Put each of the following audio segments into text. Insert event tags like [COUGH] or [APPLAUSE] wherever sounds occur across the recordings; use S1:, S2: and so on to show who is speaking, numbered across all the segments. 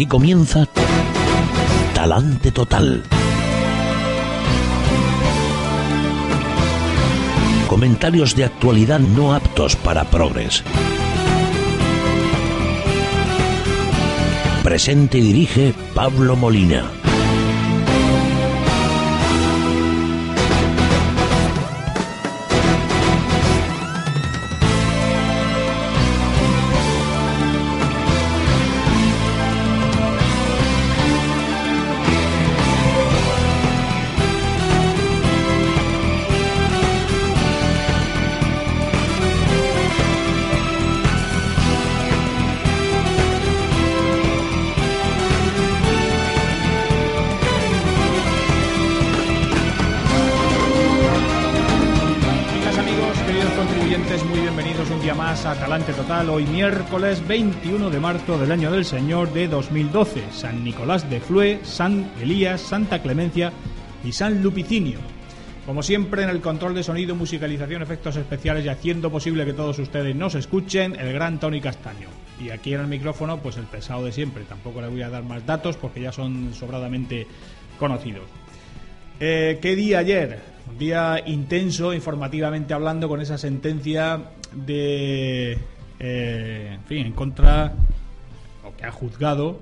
S1: Aquí comienza Talante Total. Comentarios de actualidad no aptos para progres. Presente y dirige Pablo Molina.
S2: Hoy miércoles 21 de marzo del año del Señor de 2012. San Nicolás de Flue, San Elías, Santa Clemencia y San Lupicinio. Como siempre, en el control de sonido, musicalización, efectos especiales y haciendo posible que todos ustedes nos escuchen, el gran Tony Castaño. Y aquí en el micrófono, pues el pesado de siempre. Tampoco le voy a dar más datos porque ya son sobradamente conocidos. Eh, ¿Qué día ayer? Un día intenso, informativamente hablando, con esa sentencia de. Eh, en fin, en contra. o que ha juzgado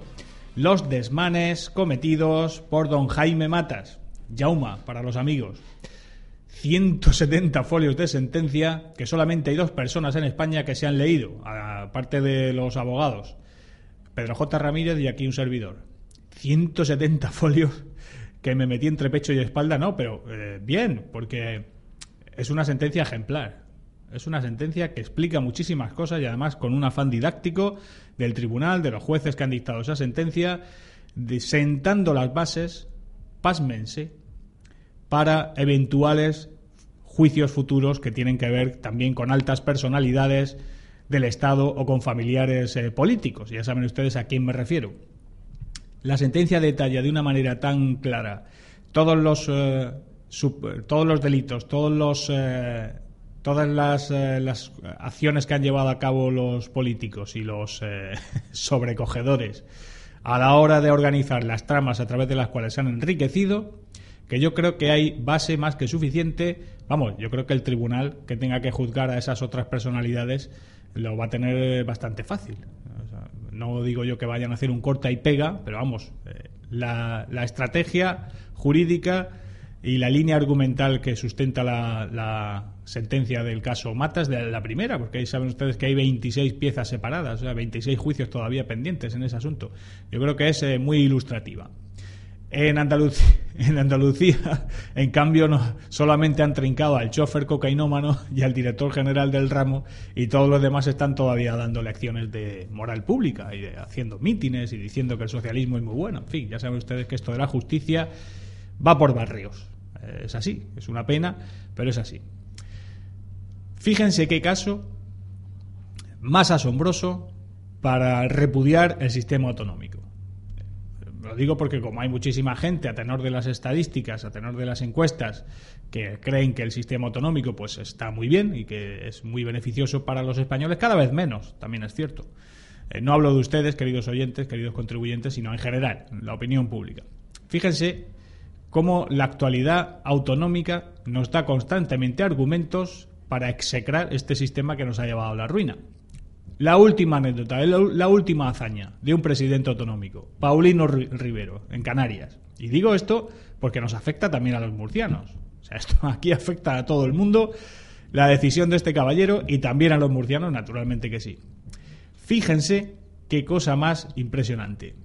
S2: los desmanes cometidos por don Jaime Matas. Jauma, para los amigos. 170 folios de sentencia que solamente hay dos personas en España que se han leído, aparte de los abogados. Pedro J. Ramírez y aquí un servidor. 170 folios que me metí entre pecho y espalda, no, pero eh, bien, porque es una sentencia ejemplar. Es una sentencia que explica muchísimas cosas y además con un afán didáctico del tribunal, de los jueces que han dictado esa sentencia, sentando las bases, pásmense, para eventuales juicios futuros que tienen que ver también con altas personalidades del Estado o con familiares eh, políticos. Ya saben ustedes a quién me refiero. La sentencia detalla de una manera tan clara todos los eh, todos los delitos, todos los eh, todas las, eh, las acciones que han llevado a cabo los políticos y los eh, [LAUGHS] sobrecogedores a la hora de organizar las tramas a través de las cuales se han enriquecido, que yo creo que hay base más que suficiente. Vamos, yo creo que el tribunal que tenga que juzgar a esas otras personalidades lo va a tener bastante fácil. No digo yo que vayan a hacer un corta y pega, pero vamos, eh, la, la estrategia jurídica y la línea argumental que sustenta la sentencia del caso Matas de la primera, porque ahí saben ustedes que hay 26 piezas separadas, o sea, 26 juicios todavía pendientes en ese asunto. Yo creo que es eh, muy ilustrativa. En [LAUGHS] Andalucía, [LAUGHS] en cambio, no, solamente han trincado al chofer cocainómano [LAUGHS] y al director general del ramo y todos los demás están todavía dando lecciones de moral pública y haciendo mítines y diciendo que el socialismo es muy bueno. En fin, ya saben ustedes que esto de la justicia va por barrios. Eh, Es así, es una pena, pero es así. Fíjense qué caso más asombroso para repudiar el sistema autonómico. Lo digo porque como hay muchísima gente a tenor de las estadísticas, a tenor de las encuestas, que creen que el sistema autonómico pues está muy bien y que es muy beneficioso para los españoles, cada vez menos, también es cierto. Eh, no hablo de ustedes, queridos oyentes, queridos contribuyentes, sino en general, la opinión pública. Fíjense cómo la actualidad autonómica nos da constantemente argumentos para execrar este sistema que nos ha llevado a la ruina. La última anécdota, la, última hazaña de un presidente autonómico, Paulino Ri- Rivero, en Canarias. Y digo esto porque nos afecta también a los murcianos. O sea, esto [LAUGHS] aquí afecta a todo el mundo, la decisión de este caballero y también a los murcianos, naturalmente que sí. Fíjense qué cosa más impresionante.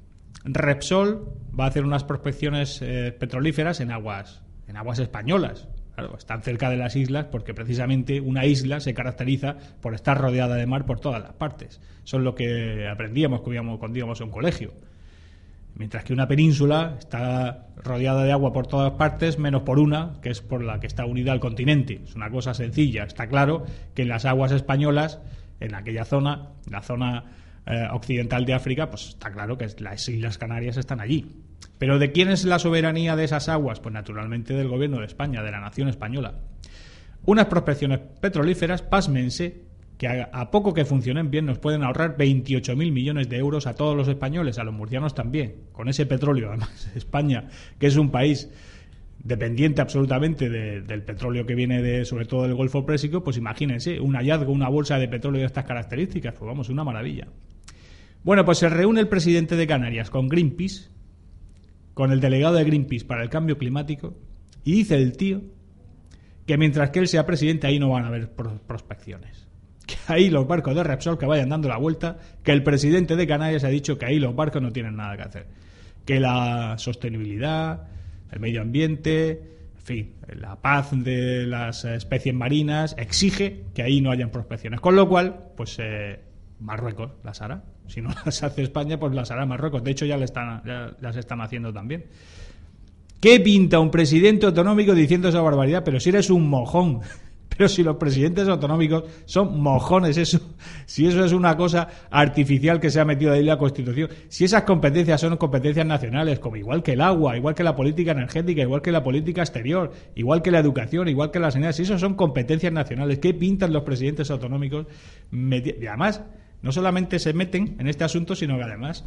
S2: Repsol va a hacer unas prospecciones eh, petrolíferas en aguas, en aguas españolas. Claro, están cerca de las islas porque precisamente una isla se caracteriza por estar rodeada de mar por todas las partes. Eso es lo que aprendíamos cuando íbamos, a un colegio. Mientras que una península está rodeada de agua por todas partes, menos por una, que es por la que está unida al continente. Es una cosa sencilla. Está claro que en las aguas españolas, en aquella zona, la zona eh, occidental de África, pues está claro que las Islas Canarias están allí. Pero ¿de quién es la soberanía de esas aguas? Pues naturalmente del gobierno de España, de la nación española. Unas prospecciones petrolíferas, pásmense, que a, poco que funcionen bien nos pueden ahorrar 28.000 millones de euros a todos los españoles, a los murcianos también, con ese petróleo. Además, [LAUGHS] España, que es un país dependiente absolutamente de- del petróleo que viene de, sobre todo del Golfo Pérsico, pues imagínense, un hallazgo, una bolsa de petróleo de estas características, pues vamos, una maravilla. Bueno, pues se reúne el presidente de Canarias con Greenpeace, con el delegado de Greenpeace para el cambio climático, y dice el tío que mientras que él sea presidente ahí no van a haber pro- prospecciones. [LAUGHS] Que ahí los barcos de Repsol que vayan dando la vuelta, que el presidente de Canarias ha dicho que ahí los barcos no tienen nada que hacer. Que la sostenibilidad, el medio ambiente, en fin, la paz de las especies marinas exige que ahí no hayan prospecciones. Con lo cual, pues eh, Marruecos las hará. Si no [LAUGHS] las hace España, pues las hará Marruecos. De hecho, ya, le están, ya las están haciendo también. ¿Qué pinta un presidente autonómico diciendo esa barbaridad? Pero si eres un mojón. [LAUGHS] Pero si los presidentes autonómicos son mojones, eso, si eso es una cosa artificial que se ha metido ahí la Constitución, si esas competencias son competencias nacionales, como igual que el agua, igual que la política energética, igual que la política exterior, igual que la educación, igual que la sanidad, si eso son competencias nacionales, ¿qué pintan los presidentes autonómicos? Y además, no solamente se meten en este asunto, sino que además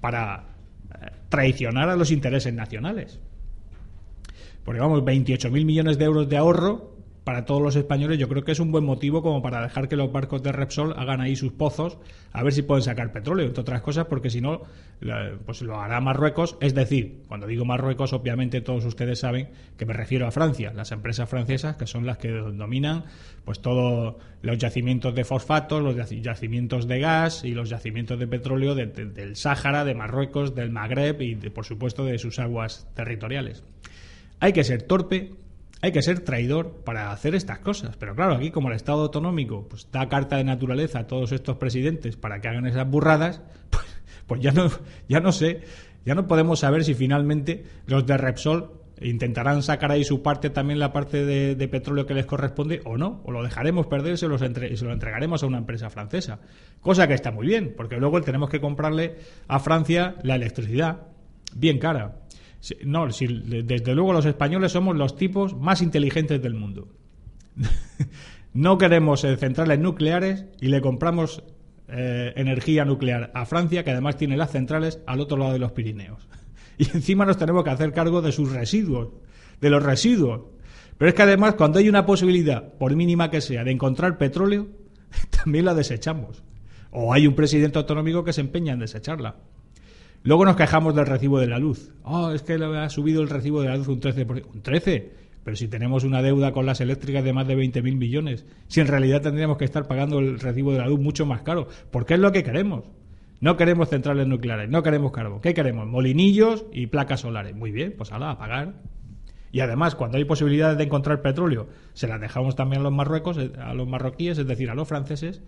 S2: para eh, traicionar a los intereses nacionales. Porque vamos, 28.000 millones de euros de ahorro para todos los españoles, yo creo que es un buen motivo como para dejar que los barcos de Repsol hagan ahí sus pozos, a ver si pueden sacar petróleo, entre otras cosas, porque si no, pues lo hará Marruecos. Es decir, cuando digo Marruecos, obviamente todos ustedes saben que me refiero a Francia, las empresas francesas que son las que dominan pues todos los yacimientos de fosfatos, los yaci- yacimientos de gas y los yacimientos de petróleo de- de- del Sáhara, de Marruecos, del Magreb y, por supuesto, de sus aguas territoriales. Hay que ser torpe, hay que ser traidor para hacer estas cosas. Pero claro, aquí como el Estado autonómico pues, da carta de naturaleza a todos estos presidentes para que hagan esas burradas, [LAUGHS] pues, pues ya, no, ya no sé, ya no podemos saber si finalmente los de Repsol intentarán sacar ahí su parte, también la parte de, petróleo que les corresponde o no, o lo dejaremos perder y se, los entre- y se lo entregaremos a una empresa francesa. Cosa que está muy bien, porque luego tenemos que comprarle a Francia la electricidad bien cara. No, si- desde luego los españoles somos los tipos más inteligentes del mundo. [LAUGHS] no queremos eh, centrales nucleares y le compramos eh, energía nuclear a Francia, que además tiene las centrales al otro lado de los Pirineos. [LAUGHS] Y encima nos tenemos que hacer cargo de sus residuos, de los residuos. Pero es que además cuando hay una posibilidad, por mínima que sea, de encontrar petróleo, [LAUGHS] también la desechamos. O hay un presidente autonómico que se empeña en desecharla. Luego nos quejamos del recibo de la luz. Oh, es que ha subido el recibo de la luz un 13%. ¿Un 13%? Pero si tenemos una deuda con las eléctricas de más de 20.000 millones, si en realidad tendríamos que estar pagando el recibo de la luz mucho más caro, porque es lo que queremos. No queremos centrales nucleares, no queremos carbón. ¿Qué queremos? Molinillos y placas solares. Muy bien, pues ala, a pagar. Y además, cuando hay posibilidades de encontrar petróleo, se las dejamos también a los marruecos, eh, a los marroquíes, es decir, a los franceses.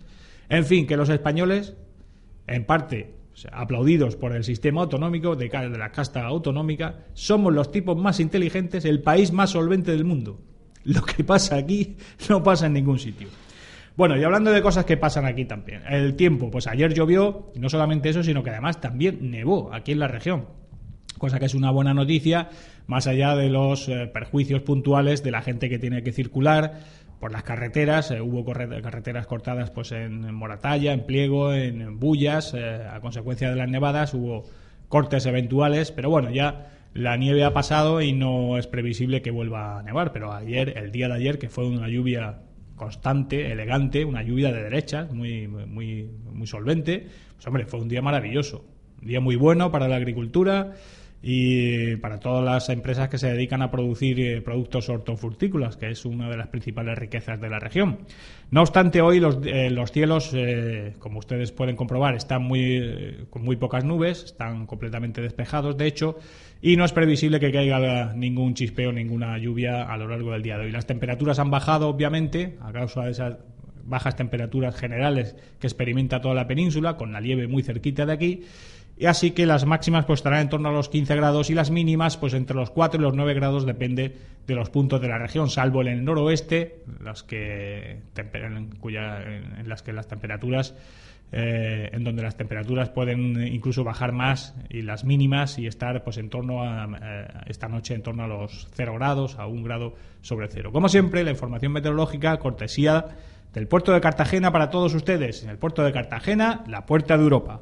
S2: En fin, que los españoles, en parte aplaudidos por el sistema autonómico, de, de la casta autonómica, somos los tipos más inteligentes, el país más solvente del mundo. [LAUGHS] Lo que pasa aquí no pasa en ningún sitio. Bueno, y hablando de cosas que pasan aquí también. El tiempo, pues ayer llovió, y no solamente eso, sino que además también nevó aquí en la región cosa que es una buena noticia, más allá de los eh, perjuicios puntuales de la gente que tiene que circular por las carreteras. Eh, hubo carreteras cortadas pues en, Moratalla, en Pliego, en, en Bullas, eh, a consecuencia de las nevadas hubo cortes eventuales, pero bueno, ya la nieve ha pasado y no es previsible que vuelva a nevar, pero ayer, el día de ayer, que fue una lluvia constante, elegante, una lluvia de derechas, muy, muy, muy solvente, pues hombre, fue un día maravilloso, un día muy bueno para la agricultura y para todas las empresas que se dedican a producir eh, productos hortofrutícolas, que es una de las principales riquezas de la región. No obstante, hoy los, eh, los cielos, eh, como ustedes pueden comprobar, están muy, eh, con muy pocas nubes, están completamente despejados, de hecho, y no es previsible que caiga ningún chispeo, ninguna lluvia a lo largo del día de hoy. Las temperaturas han bajado, obviamente, a causa de esas bajas temperaturas generales que experimenta toda la península, con la nieve muy cerquita de aquí, y así que las máximas pues estarán en torno a los 15 grados y las mínimas pues entre los 4 y los 9 grados depende de los puntos de la región, salvo en el noroeste, las que en, cuya- en las que las temperaturas eh, en donde las temperaturas pueden incluso bajar más y las mínimas y estar pues en torno a eh, esta noche en torno a los 0 grados a 1 grado sobre cero. Como siempre, la información meteorológica cortesía del puerto de Cartagena para todos ustedes. En el puerto de Cartagena, la puerta de Europa.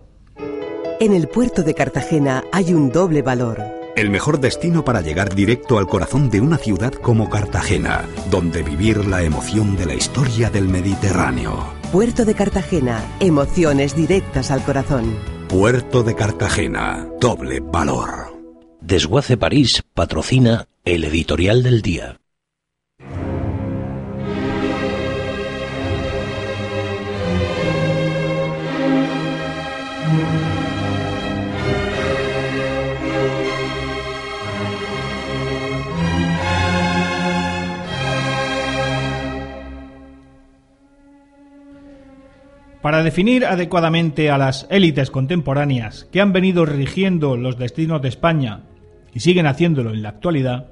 S3: En el puerto de Cartagena hay un doble valor.
S4: El mejor destino para llegar directo al corazón de una ciudad como Cartagena, donde vivir la emoción de la historia del Mediterráneo.
S3: Puerto de Cartagena, emociones directas al corazón.
S4: Puerto de Cartagena, doble valor.
S1: Desguace París patrocina el editorial del día.
S2: Para definir adecuadamente a las élites contemporáneas que han venido rigiendo los destinos de España y siguen haciéndolo en la actualidad,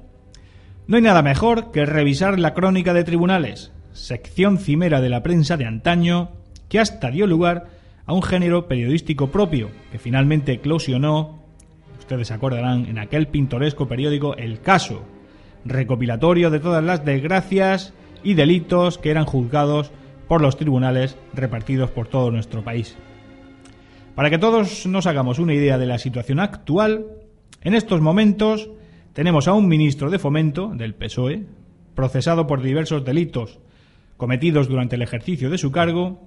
S2: no hay nada mejor que revisar la crónica de tribunales, sección cimera de la prensa de antaño que hasta dio lugar a un género periodístico propio que finalmente eclosionó, ustedes acordarán, en aquel pintoresco periódico El Caso, recopilatorio de todas las desgracias y delitos que eran juzgados por los tribunales repartidos por todo nuestro país. Para que todos nos hagamos una idea de la situación actual, en estos momentos tenemos a un ministro de Fomento del PSOE, procesado por diversos delitos cometidos durante el ejercicio de su cargo,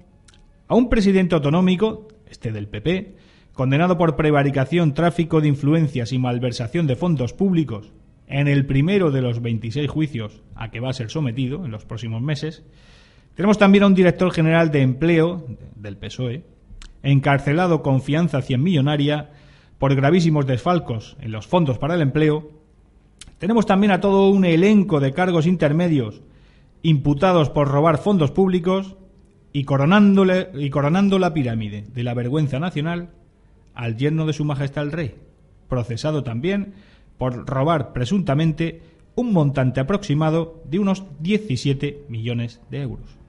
S2: a un presidente autonómico, este del PP, condenado por prevaricación, tráfico de influencias y malversación de fondos públicos en el primero de los 26 juicios a que va a ser sometido en los próximos meses, tenemos también a un director general de empleo del PSOE, encarcelado con fianza 100 millonaria por gravísimos desfalcos en los fondos para el empleo. Tenemos también a todo un elenco de cargos intermedios imputados por robar fondos públicos y, coronando la pirámide de la vergüenza nacional al yerno de su majestad el rey, procesado también por robar presuntamente un montante aproximado de unos 17 millones de euros.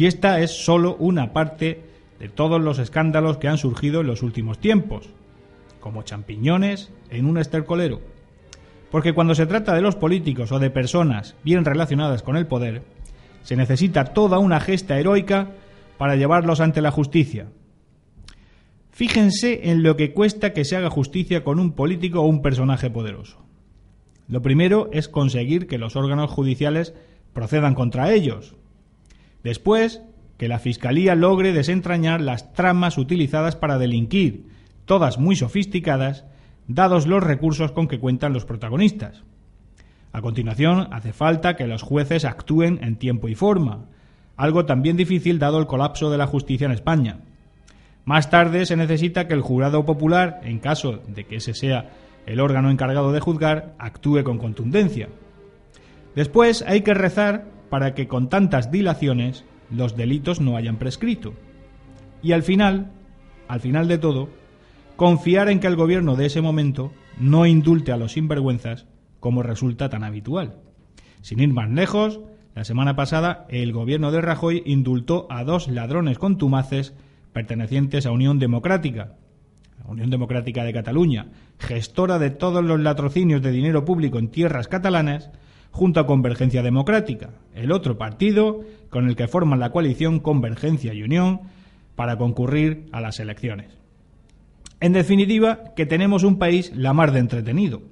S2: Y esta es solo una parte de todos los escándalos que han surgido en los últimos tiempos, como champiñones en un estercolero. Porque cuando se trata de los políticos o de personas bien relacionadas con el poder, se necesita toda una gesta heroica para llevarlos ante la justicia. Fíjense en lo que cuesta que se haga justicia con un político o un personaje poderoso. Lo primero es conseguir que los órganos judiciales procedan contra ellos. Después, que la Fiscalía logre desentrañar las tramas utilizadas para delinquir, todas muy sofisticadas, dados los recursos con que cuentan los protagonistas. A continuación, hace falta que los jueces actúen en tiempo y forma, algo también difícil dado el colapso de la justicia en España. Más tarde se necesita que el jurado popular, en caso de que ese sea el órgano encargado de juzgar, actúe con contundencia. Después hay que rezar para que con tantas dilaciones los delitos no hayan prescrito. Y al final, al final de todo, confiar en que el gobierno de ese momento no indulte a los sinvergüenzas como resulta tan habitual. Sin ir más lejos, la semana pasada el gobierno de Rajoy indultó a dos ladrones contumaces pertenecientes a Unión Democrática, la Unión Democrática de Cataluña, gestora de todos los latrocinios de dinero público en tierras catalanas, junto a Convergencia Democrática, el otro partido con el que forman la coalición Convergencia y Unión para concurrir a las elecciones. En definitiva, que tenemos un país la mar de entretenido.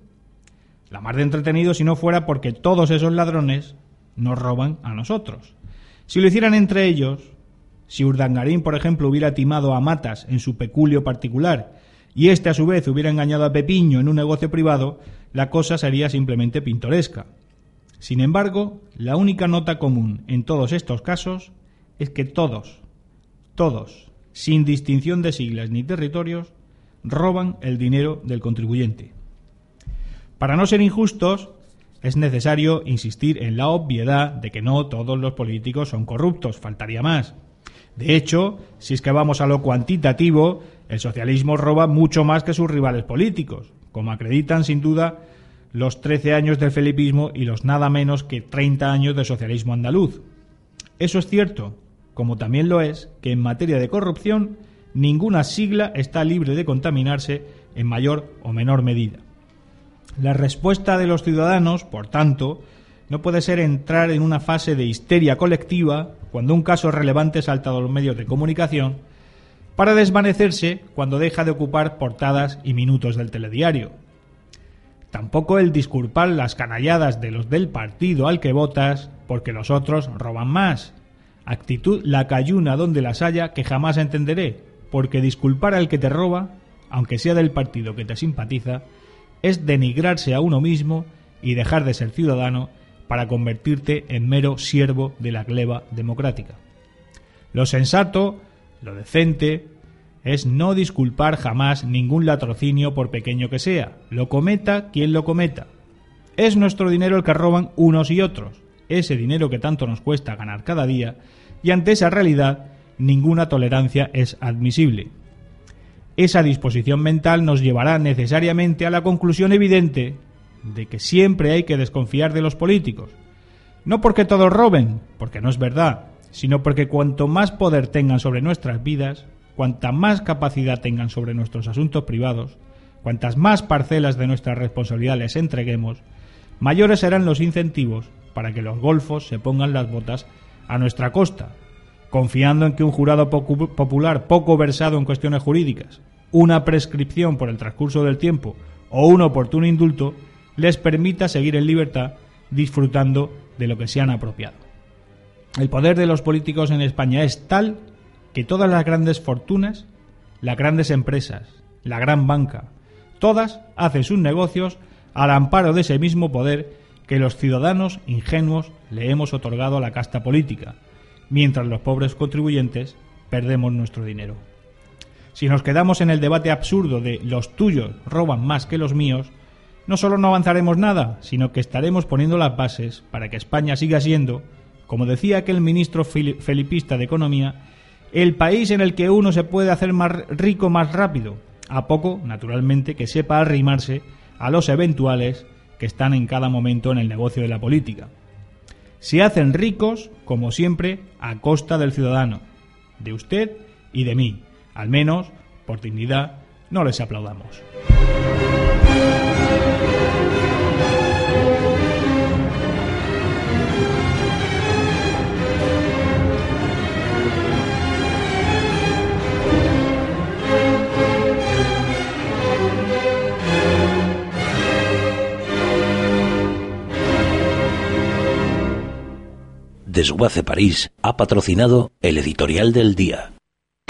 S2: La mar de entretenido si no fuera porque todos esos ladrones nos roban a nosotros. Si lo hicieran entre ellos, si Urdangarín, por ejemplo, hubiera timado a Matas en su peculio particular y este a su vez hubiera engañado a Pepiño en un negocio privado, la cosa sería simplemente pintoresca. Sin embargo, la única nota común en todos estos casos es que todos, todos, sin distinción de siglas ni territorios, roban el dinero del contribuyente. Para no ser injustos, es necesario insistir en la obviedad de que no todos los políticos son corruptos, faltaría más. De hecho, si es que vamos a lo cuantitativo, el socialismo roba mucho más que sus rivales políticos, como acreditan sin duda los 13 años del felipismo y los nada menos que 30 años del socialismo andaluz. Eso es cierto, como también lo es que en materia de corrupción ninguna sigla está libre de contaminarse en mayor o menor medida. La respuesta de los ciudadanos, por tanto, no puede ser entrar en una fase de histeria colectiva cuando un caso relevante salta a los medios de comunicación, para desvanecerse cuando deja de ocupar portadas y minutos del telediario. Tampoco el disculpar las canalladas de los del partido al que votas porque los otros roban más. Actitud la cayuna donde las haya que jamás entenderé, porque disculpar al que te roba, aunque sea del partido que te simpatiza, es denigrarse a uno mismo y dejar de ser ciudadano para convertirte en mero siervo de la gleba democrática. Lo sensato, lo decente, es no disculpar jamás ningún latrocinio por pequeño que sea, lo cometa quien lo cometa. Es nuestro dinero el que roban unos y otros, ese dinero que tanto nos cuesta ganar cada día, y ante esa realidad ninguna tolerancia es admisible. Esa disposición mental nos llevará necesariamente a la conclusión evidente de que siempre hay que desconfiar de los políticos. No porque todos roben, porque no es verdad, sino porque cuanto más poder tengan sobre nuestras vidas, cuanta más capacidad tengan sobre nuestros asuntos privados, cuantas más parcelas de nuestra responsabilidad les entreguemos, mayores serán los incentivos para que los golfos se pongan las botas a nuestra costa, confiando en que un jurado pocu- popular poco versado en cuestiones jurídicas, una prescripción por el transcurso del tiempo o un oportuno indulto les permita seguir en libertad disfrutando de lo que se han apropiado. El poder de los políticos en España es tal que todas las grandes fortunas, las grandes empresas, la gran banca, todas hacen sus negocios al amparo de ese mismo poder que los ciudadanos ingenuos le hemos otorgado a la casta política, mientras los pobres contribuyentes perdemos nuestro dinero. Si nos quedamos en el debate absurdo de los tuyos roban más que los míos, no solo no avanzaremos nada, sino que estaremos poniendo las bases para que España siga siendo, como decía aquel ministro fili- felipista de Economía, el país en el que uno se puede hacer más rico más rápido, a poco, naturalmente, que sepa arrimarse a los eventuales que están en cada momento en el negocio de la política. Se hacen ricos, como siempre, a costa del ciudadano, de usted y de mí. Al menos, por dignidad, no les aplaudamos.
S1: Desguace París ha patrocinado el editorial del día.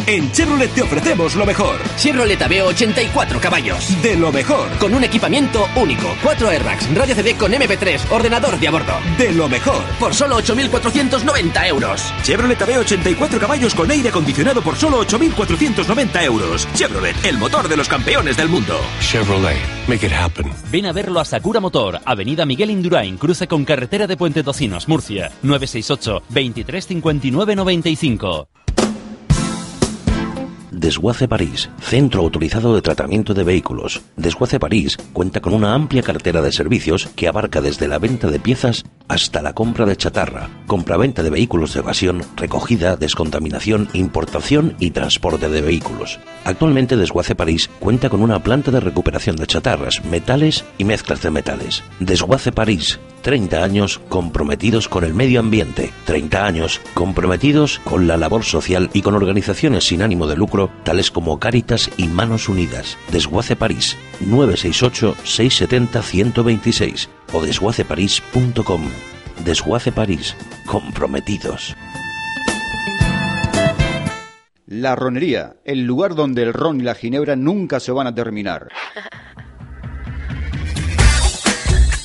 S5: En Chevrolet te ofrecemos lo mejor.
S6: Chevrolet Aveo 84 caballos.
S5: De lo mejor.
S6: Con un equipamiento único. 4 airbags, radio CD con MP3, ordenador de a bordo.
S5: De lo mejor.
S6: Por solo 8.490 euros.
S5: Chevrolet Aveo 84 caballos con aire acondicionado por solo 8.490 euros. Chevrolet, el motor de los campeones del mundo.
S7: Chevrolet, make it happen.
S8: Ven a verlo a Sakura Motor, Avenida Miguel Indurain, cruce con carretera de Puente Tocinos, Murcia, 968 23 59 95.
S1: Desguace París, centro autorizado de tratamiento de vehículos. Desguace París cuenta con una amplia cartera de servicios que abarca desde la venta de piezas hasta la compra de chatarra, compraventa de vehículos de evasión, recogida, descontaminación, importación y transporte de vehículos. Actualmente Desguace París cuenta con una planta de recuperación de chatarras, metales y mezclas de metales. Desguace París, 30 años comprometidos con el medio ambiente, 30 años comprometidos con la labor social y con organizaciones sin ánimo de lucro tales como Cáritas y Manos Unidas. Desguace París, 968-670-126 o desguaceparís.com. Desguace París, comprometidos.
S9: La Ronería, el lugar donde el ron y la ginebra nunca se van a terminar. [LAUGHS]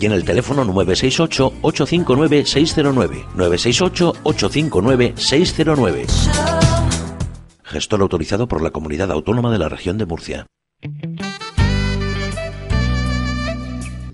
S1: y en el teléfono 968-859-609. 968-859-609. Gestor autorizado por la Comunidad Autónoma de la Región de Murcia.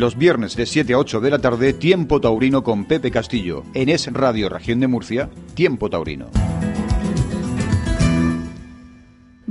S9: Los viernes de 7 a 8 de la tarde, Tiempo Taurino con Pepe Castillo. En Es Radio Región de Murcia, Tiempo Taurino.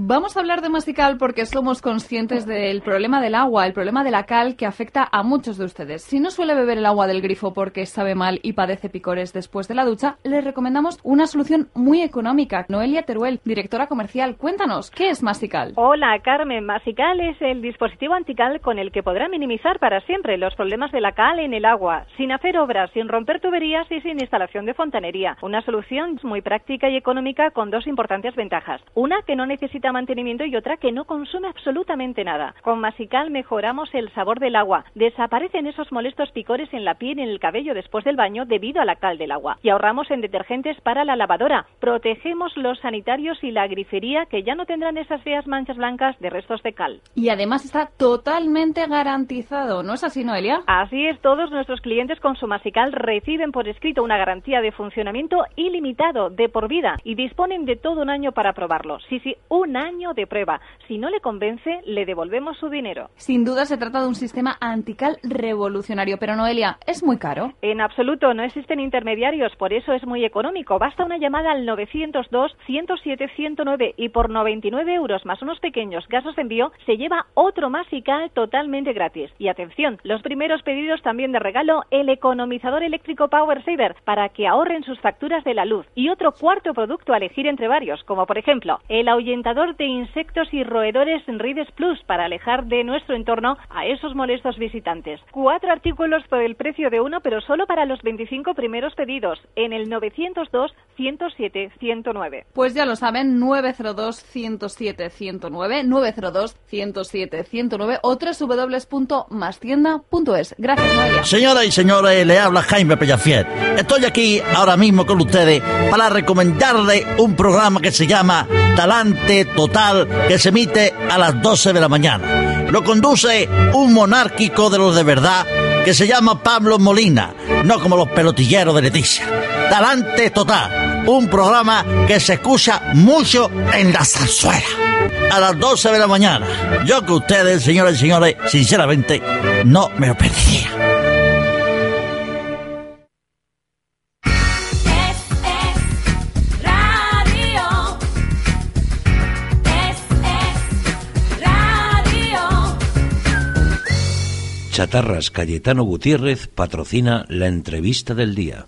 S10: Vamos a hablar de Masical porque somos conscientes del problema del agua, el problema de la cal que afecta a muchos de ustedes. Si no suele beber el agua del grifo porque sabe mal y padece picores después de la ducha, les recomendamos una solución muy económica. Noelia Teruel, directora comercial, cuéntanos, ¿qué es Masical?
S11: Hola, Carmen. Masical es el dispositivo antical con el que podrá minimizar para siempre los problemas de la cal en el agua, sin hacer obras, sin romper tuberías y sin instalación de fontanería. Una solución muy práctica y económica con dos importantes ventajas. Una que no necesita mantenimiento y otra que no consume absolutamente nada. Con Masical mejoramos el sabor del agua. Desaparecen esos molestos picores en la piel y en el cabello después del baño debido a la cal del agua. Y ahorramos en detergentes para la lavadora. Protegemos los sanitarios y la grifería que ya no tendrán esas feas manchas blancas de restos de cal.
S10: Y además está totalmente garantizado, ¿no es así, Noelia?
S11: Así es, todos nuestros clientes con su Masical reciben por escrito una garantía de funcionamiento ilimitado, de por vida, y disponen de todo un año para probarlo. Sí, sí, un año de prueba. Si no le convence, le devolvemos su dinero.
S10: Sin duda se trata de un sistema antical revolucionario, pero Noelia, ¿es muy caro?
S11: En absoluto, no existen intermediarios, por eso es muy económico. Basta una llamada al 902-107-109 y por 99 euros más unos pequeños gastos de envío se lleva otro Masical totalmente gratis. Y atención, los primeros pedidos también de regalo, el economizador eléctrico Power Saver para que ahorren sus facturas de la luz. Y otro cuarto producto a elegir entre varios, como por ejemplo el ahuyentador de insectos y roedores Rides Plus para alejar de nuestro entorno a esos molestos visitantes. Cuatro artículos por el precio de uno, pero solo para los 25 primeros pedidos en el 902 107 109.
S10: Pues ya lo saben, 902-107-109, 902-107-109 o www.mastienda.es. Gracias, Noelia.
S12: Señoras y señores, le habla Jaime Pellafiel. Estoy aquí ahora mismo con ustedes para recomendarle un programa que se llama Talante Total, que se emite a las 12 de la mañana. Lo conduce un monárquico de los de verdad que se llama Pablo Molina, no como los pelotilleros de Leticia. Talante Total, un programa que se escucha mucho en la zarzuela. A las 12 de la mañana. Yo que ustedes, señoras y señores, sinceramente, no me lo perdería.
S1: Chatarras Cayetano Gutiérrez patrocina la entrevista del día.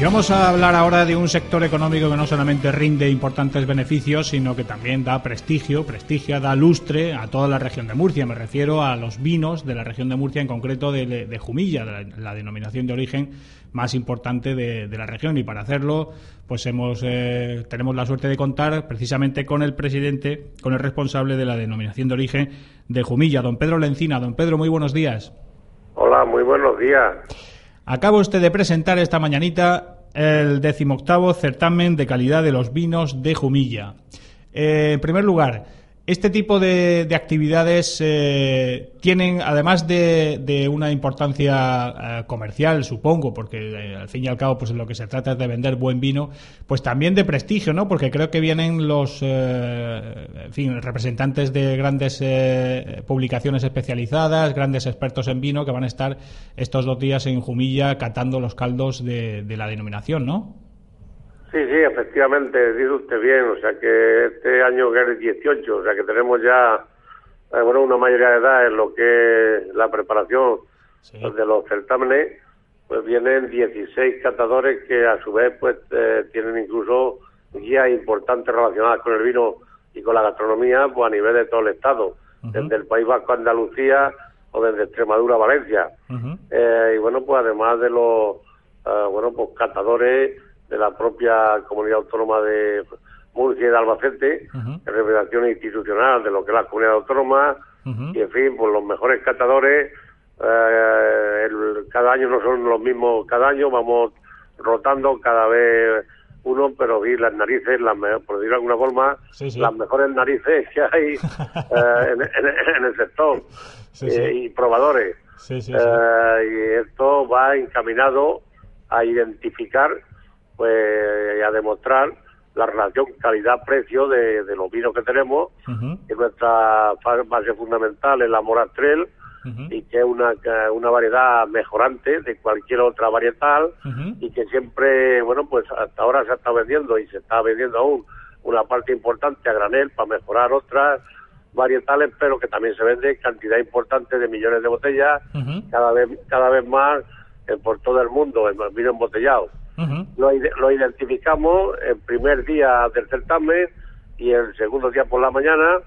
S2: Y vamos a hablar ahora de un sector económico que no solamente rinde importantes beneficios, sino que también da prestigio, prestigio, da lustre a toda la región de Murcia. Me refiero a los vinos de la región de Murcia, en concreto de, Jumilla, la, denominación de origen más importante de, de la región. Y para hacerlo, pues hemos eh, tenemos la suerte de contar precisamente con el presidente, con el responsable de la denominación de origen de Jumilla, don Pedro Lencina. Don Pedro, muy buenos días.
S13: Hola, muy buenos días.
S2: Acaba usted de presentar esta mañanita el decimoctavo certamen de calidad de los vinos de Jumilla. Eh, en primer lugar, este tipo de, de actividades eh, tienen, además de, una importancia eh, comercial, supongo, porque eh, al fin y al cabo, pues lo que se trata es de vender buen vino, pues también de prestigio, ¿no? Porque creo que vienen los, eh, en fin, representantes de grandes publicaciones especializadas, grandes expertos en vino, que van a estar estos dos días en Jumilla catando los caldos de, de la denominación, ¿no?
S13: Sí, sí, efectivamente, dice usted bien, o sea que este año que es 18, o sea que tenemos ya, eh, bueno, una mayoría de edad en lo que es la preparación de los certámenes, pues vienen 16 catadores que a su vez pues eh, tienen incluso guías importantes relacionadas con el vino y con la gastronomía pues a nivel de todo el estado, desde el País Vasco a Andalucía o desde Extremadura a Valencia. Eh, y bueno, pues además de los, eh, bueno, pues catadores de la propia comunidad autónoma de Murcia y de Albacete, en representación institucional de lo que es la comunidad autónoma, y en fin, pues los mejores catadores, eh, el- cada año no son los mismos, cada año vamos rotando cada vez uno, pero vi las narices, las por decirlo de alguna forma,
S2: Sí, sí.
S13: las mejores narices que hay [LAUGHS] eh, en, en- en el sector
S2: Sí,
S13: eh, y probadores. Eh, y esto va encaminado a identificar pues y a demostrar la relación calidad-precio de, de los vinos que tenemos, que nuestra base fundamental es la Morastrel, y que es una, una variedad mejorante de cualquier otra varietal, y que siempre, bueno, pues hasta ahora se está vendiendo y se está vendiendo aún una parte importante a granel para mejorar otras varietales, pero que también se vende cantidad importante de millones de botellas, cada vez cada vez más eh, por todo el mundo, en el vino embotellado. Lo, ide- lo identificamos el primer día del certamen y el segundo día por la mañana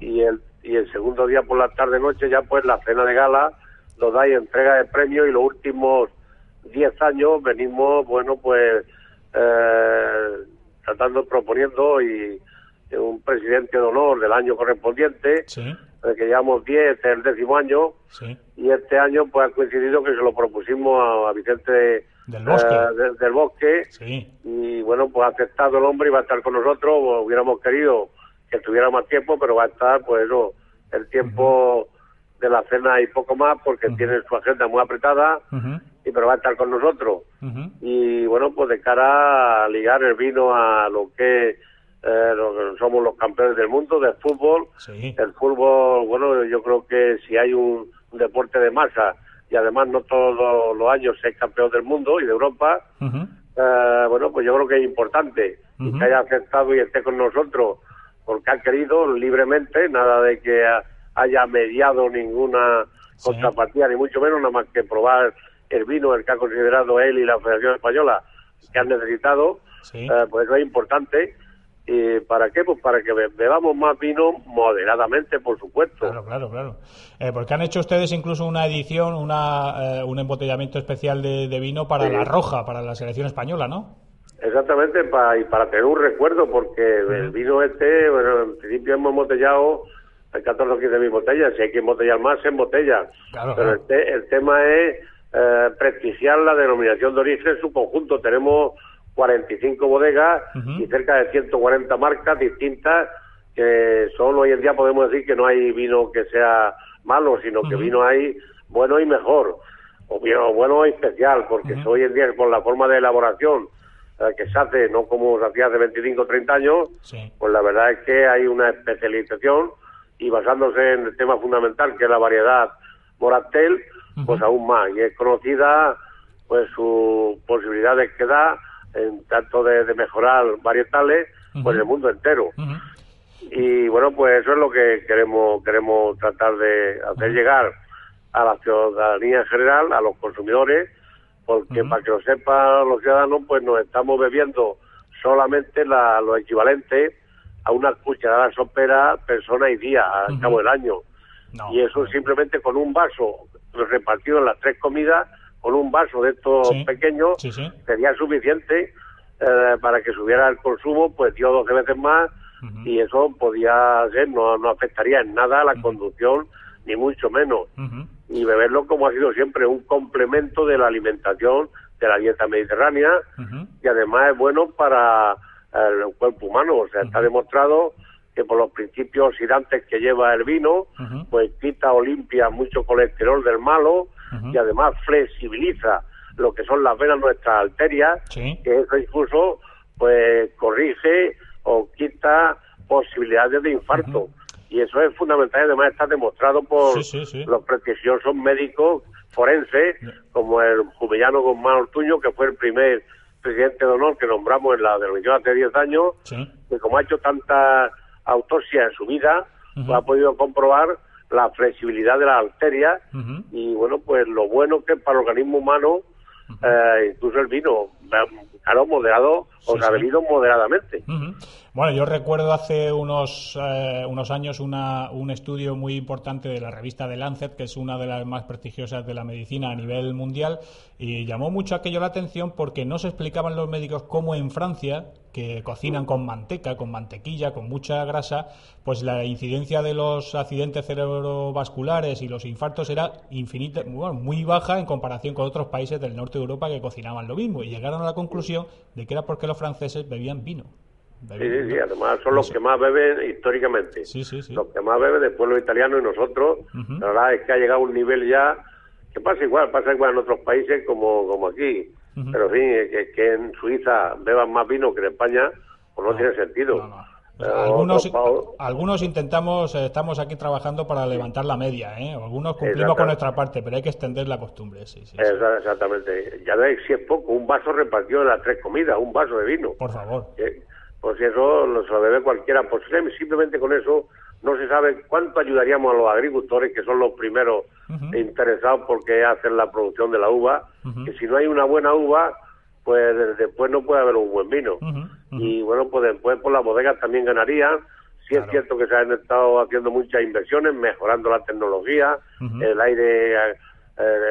S13: y el y el segundo día por la tarde noche ya pues la cena de gala nos da y entrega de premios y los últimos 10 años venimos bueno pues eh, tratando proponiendo y un presidente de honor del año correspondiente eh, que llevamos 10 este es el décimo año y este año pues ha coincidido que se lo propusimos a, a Vicente
S2: Del Bosque.
S13: de- del Bosque. Y bueno pues ha aceptado el hombre y va a estar con nosotros. Hubiéramos querido que tuviera más tiempo pero va a estar pues eso el tiempo de la cena y poco más porque tiene su agenda muy apretada y pero va a estar con nosotros. Y bueno pues de cara a ligar el vino a lo que eh, somos los campeones del mundo del fútbol el fútbol bueno yo creo que si hay un, un deporte de masa y además no todos los años ser campeón del mundo y de Europa eh, bueno pues yo creo que es importante que haya aceptado y esté con nosotros porque ha querido libremente nada de que ha- haya mediado ninguna contrapartida ni mucho menos nada más que probar el vino el que ha considerado él y la Federación Española que han necesitado eh, pues eso es importante ¿Y para qué? Pues para que be- bebamos más vino moderadamente, por supuesto.
S2: Claro, claro, claro. Eh, porque han hecho ustedes incluso una edición, una, eh, un embotellamiento especial de, de vino para
S13: Sí.
S2: la roja, para la selección española, ¿no?
S13: Exactamente, pa- y para tener un recuerdo, porque el vino este, bueno, en principio hemos embotellado el 14 o 15 mil botellas, si hay que embotellar más, se embotella.
S2: Claro,
S13: Pero
S2: claro.
S13: el, te- el tema es eh, prestigiar la denominación de origen en su conjunto. Tenemos 45 bodegas y cerca de 140 marcas distintas que solo hoy en día podemos decir que no hay vino que sea malo, sino que vino hay bueno y mejor, o bien- o bueno y especial, porque hoy en día por la forma de elaboración eh, que se hace, no como se hacía hace 25 o 30 años, pues la verdad es que hay una especialización y basándose en el tema fundamental que es la variedad Moratel, pues aún más, y es conocida pues sus posibilidades que da en tanto de, de mejorar varietales pues en el mundo entero. Y bueno, pues eso es lo que queremos queremos tratar de hacer llegar a la ciudadanía en general, a los consumidores, porque para que lo sepan los ciudadanos, pues nos estamos bebiendo solamente la, lo equivalente a una cucharada sopera persona y día al cabo del año. y eso simplemente con un vaso repartido en las tres comidas, con un vaso de estos pequeños, sería suficiente eh, para que subiera el consumo, pues dio 12 veces más y eso podía ser, no, no afectaría en nada a la conducción, ni mucho menos. Y beberlo como ha sido siempre, un complemento de la alimentación, de la dieta mediterránea, y además es bueno para el cuerpo humano. O sea, está demostrado que por los principios oxidantes que lleva el vino, pues quita o limpia mucho colesterol del malo y además flexibiliza lo que son las venas nuestras arterias, que eso incluso pues corrige o quita posibilidades de infarto. Y eso es fundamental y además está demostrado por los prestigiosos médicos forenses, como el jumellano Guzmán Ortuño, que fue el primer presidente de honor que nombramos en la delegación hace 10 años, que como ha hecho tantas autopsias en su vida, pues ha podido comprobar la flexibilidad de las arterias y bueno, pues lo bueno que es para el organismo humano, eh, incluso el vino, claro, moderado, o sea, bebido moderadamente.
S2: Bueno, yo recuerdo hace unos, eh, unos años una, un estudio muy importante de la revista The Lancet, que es una de las más prestigiosas de la medicina a nivel mundial, y llamó mucho aquello la atención porque no se explicaban los médicos cómo en Francia, que cocinan con manteca, con mantequilla, con mucha grasa, pues la incidencia de los accidentes cerebrovasculares y los infartos era infinita, bueno, muy baja en comparación con otros países del norte de Europa que cocinaban lo mismo. Y llegaron a la conclusión de que era porque los franceses bebían vino.
S13: Sí, sí, sí, además son los que más beben históricamente.
S2: Sí, sí, sí.
S13: Los que más beben después los italianos y nosotros. La verdad es que ha llegado un nivel ya que pasa igual, pasa igual en otros países como, como aquí. Pero en fin, que, que en Suiza beban más vino que en España, pues no, tiene sentido.
S2: Algunos, algunos intentamos, eh, estamos aquí trabajando para levantar la media, ¿eh? Algunos cumplimos con nuestra parte, pero hay que extender la costumbre, sí, sí.
S13: Exactamente. Ya veis, si es poco, un vaso repartido en las tres comidas, un vaso de vino.
S2: Por favor.
S13: Eh, Pues si eso lo, se lo bebe cualquiera. Pues sim- simplemente con eso no se sabe cuánto ayudaríamos a los agricultores, que son los primeros interesados porque hacen la producción de la uva. Que si no hay una buena uva, pues de- después no puede haber un buen vino. Y bueno, pues después por las bodegas también ganarían. Sí es cierto que se han estado haciendo muchas inversiones, mejorando la tecnología, el aire eh,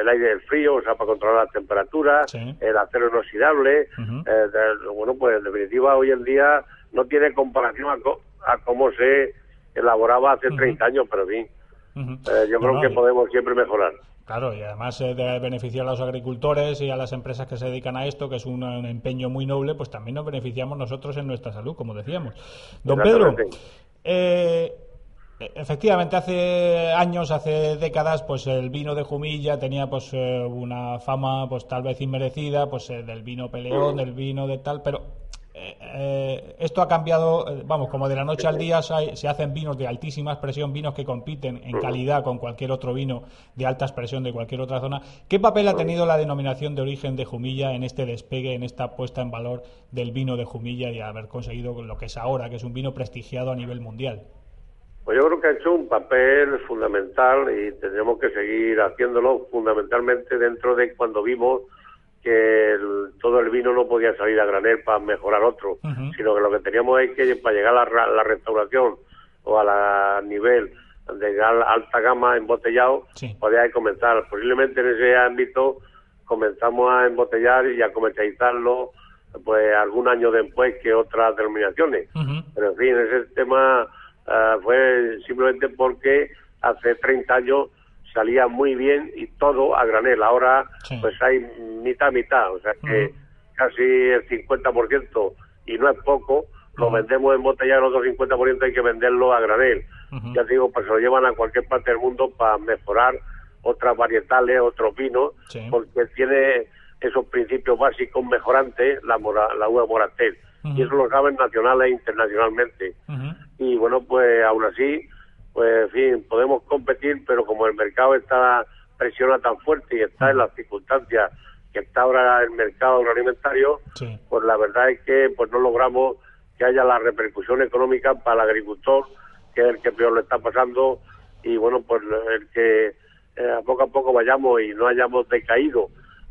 S13: el aire frío, o sea, para controlar las temperaturas, el acero inoxidable. eh, de- bueno, pues en definitiva hoy en día no tiene comparación a, co- a cómo se elaboraba hace 30 años, pero en fin, eh, yo
S2: No,
S13: creo
S2: no,
S13: que podemos siempre mejorar.
S2: Claro, y además eh, de beneficiar a los agricultores y a las empresas que se dedican a esto, que es un, un empeño muy noble, pues también nos beneficiamos nosotros en nuestra salud, como decíamos. Don Pedro, eh, efectivamente hace años, hace décadas, pues el vino de Jumilla tenía pues eh, una fama pues tal vez inmerecida, pues eh, del vino peleón, del vino de tal, pero eh, eh, esto ha cambiado, eh, vamos, como de la noche al día se, se hacen vinos de altísima expresión, vinos que compiten en calidad con cualquier otro vino de alta expresión de cualquier otra zona. ¿Qué papel ha tenido la denominación de origen de Jumilla en este despegue, en esta puesta en valor del vino de Jumilla y haber conseguido lo que es ahora, que es un vino prestigiado a nivel mundial?
S13: Pues yo creo que ha hecho un papel fundamental y tendremos que seguir haciéndolo fundamentalmente dentro de cuando vimos que el- todo el vino no podía salir a granel para mejorar otro, sino que lo que teníamos es que para llegar a la, ra- la restauración o a la nivel de alta gama embotellado, podía comenzar. Posiblemente en ese ámbito comenzamos a embotellar y a comercializarlo pues algún año después que otras denominaciones. Pero en fin, ese tema ah, fue simplemente porque hace 30 años salía muy bien y todo a granel. Ahora pues hay mitad mitad, o sea que casi el 50% y no es poco, lo vendemos en botella, el otro 50% hay que venderlo a granel. Ya te digo, pues se lo llevan a cualquier parte del mundo para mejorar otras varietales, otros vinos, porque tiene esos principios básicos mejorantes, la, mora- la uva moratel. Y eso lo saben nacional e internacionalmente. Y bueno, pues aún así, pues en fin, podemos competir, pero como el mercado está presiona tan fuerte y está en las circunstancias que está ahora el mercado agroalimentario, pues la verdad es que pues no logramos que haya la repercusión económica para el agricultor, que es el que peor lo está pasando, y bueno, pues el que eh, a poco a poco vayamos y no hayamos decaído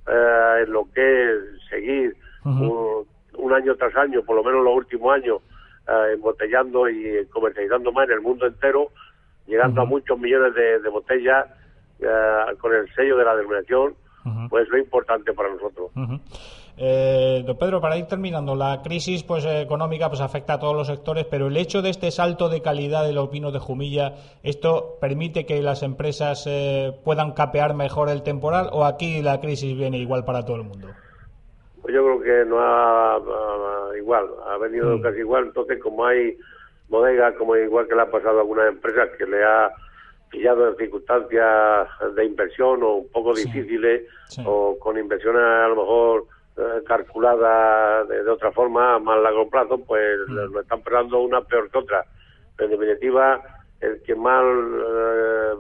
S13: eh, en lo que es seguir un, un año tras año, por lo menos los últimos años, eh, embotellando y comercializando más en el mundo entero, llegando a muchos millones de, de botellas eh, con el sello de la denominación, pues lo importante para nosotros.
S2: Eh, don Pedro, para ir terminando, la crisis pues económica pues afecta a todos los sectores, pero el hecho de este salto de calidad de los vinos de Jumilla, ¿esto permite que las empresas eh, puedan capear mejor el temporal o aquí la crisis viene igual para todo el mundo?
S13: Pues yo creo que no ha, ha- igual, ha venido
S2: Mm.
S13: casi igual, entonces como hay bodegas, como igual que le ha pasado a algunas empresas que le ha pillado en circunstancias de inversión o un poco difíciles o con inversiones a lo mejor eh, calculadas de, de otra forma a más largo plazo, pues lo lo están pegando una peor que otra. En definitiva, el que mal eh,